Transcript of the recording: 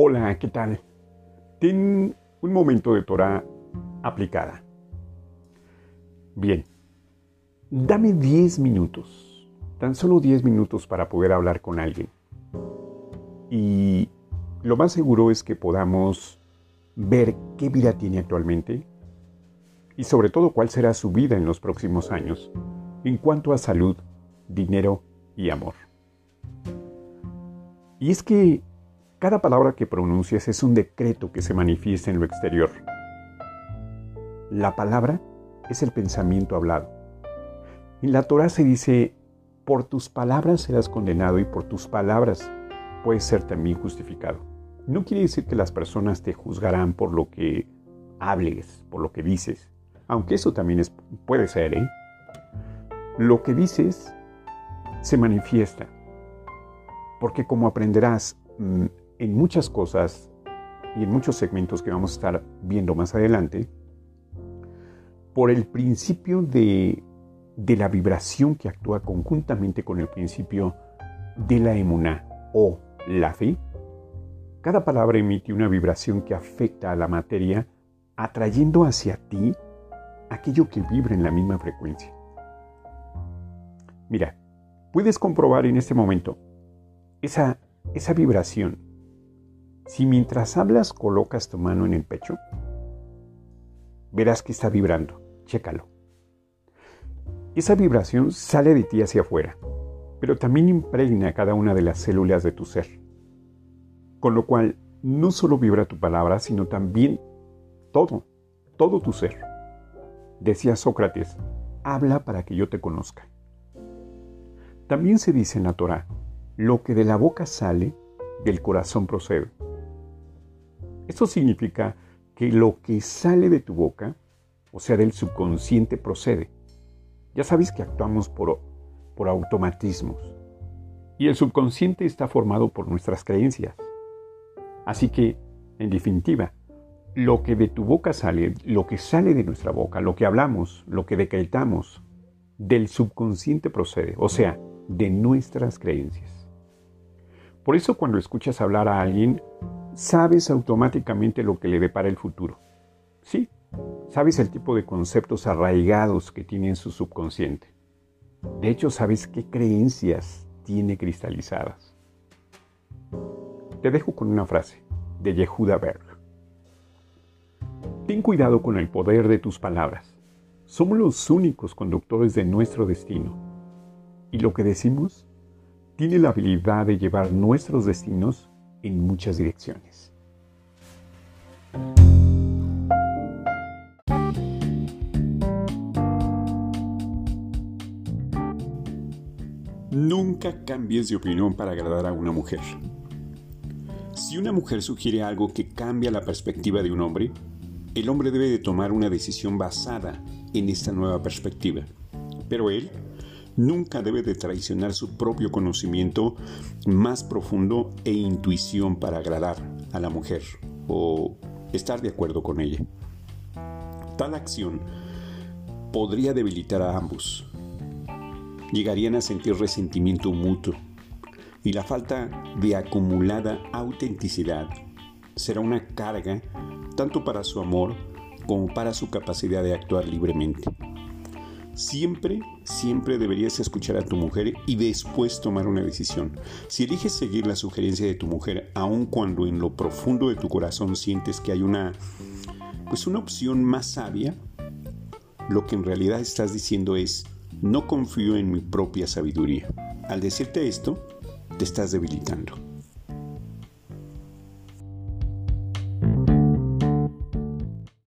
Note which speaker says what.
Speaker 1: Hola, ¿qué tal? Ten un momento de Torah aplicada. Bien, dame 10 minutos, tan solo 10 minutos para poder hablar con alguien. Y lo más seguro es que podamos ver qué vida tiene actualmente y sobre todo cuál será su vida en los próximos años en cuanto a salud, dinero y amor. Y es que cada palabra que pronuncias es un decreto que se manifiesta en lo exterior. La palabra es el pensamiento hablado. En la Torah se dice, por tus palabras serás condenado y por tus palabras puedes ser también justificado. No quiere decir que las personas te juzgarán por lo que hables, por lo que dices, aunque eso también puede ser, ¿eh? Lo que dices se manifiesta, porque como aprenderás mm, en muchas cosas y en muchos segmentos que vamos a estar viendo más adelante, por el principio de, la vibración que actúa conjuntamente con el principio de la emuná o la fe, cada palabra emite una vibración que afecta a la materia, atrayendo hacia ti aquello que vibra en la misma frecuencia. Mira, puedes comprobar en este momento esa, esa vibración si mientras hablas colocas tu mano en el pecho, verás que está vibrando. Chécalo. Esa vibración sale de ti hacia afuera, pero también impregna cada una de las células de tu ser. Con lo cual, no solo vibra tu palabra, sino también todo, todo tu ser. Decía Sócrates, habla para que yo te conozca. También se dice en la Torah, lo que de la boca sale, del corazón procede. Esto significa que lo que sale de tu boca, o sea, del subconsciente, procede. Ya sabes que actuamos por, por automatismos. Y el subconsciente está formado por nuestras creencias. Así que, en definitiva, lo que de tu boca sale, lo que sale de nuestra boca, lo que hablamos, lo que decretamos, del subconsciente procede, o sea, de nuestras creencias. Por eso cuando escuchas hablar a alguien, sabes automáticamente lo que le depara el futuro. Sí, sabes el tipo de conceptos arraigados que tiene en su subconsciente. De hecho, sabes qué creencias tiene cristalizadas. Te dejo con una frase de Yehuda Berg. Ten cuidado con el poder de tus palabras. Somos los únicos conductores de nuestro destino. Y lo que decimos tiene la habilidad de llevar nuestros destinos en muchas direcciones. Nunca cambies de opinión para agradar a una mujer. Si una mujer sugiere algo que cambia la perspectiva de un hombre, el hombre debe de tomar una decisión basada en esta nueva perspectiva. Pero él nunca debe de traicionar su propio conocimiento más profundo e intuición para agradar a la mujer o estar de acuerdo con ella. Tal acción podría debilitar a ambos. Llegarían a sentir resentimiento mutuo y la falta de acumulada autenticidad será una carga tanto para su amor como para su capacidad de actuar libremente. Siempre, siempre deberías escuchar a tu mujer y después tomar una decisión. Si eliges seguir la sugerencia de tu mujer, aun cuando en lo profundo de tu corazón sientes que hay una, pues una opción más sabia, lo que en realidad estás diciendo es, no confío en mi propia sabiduría. Al decirte esto, te estás debilitando.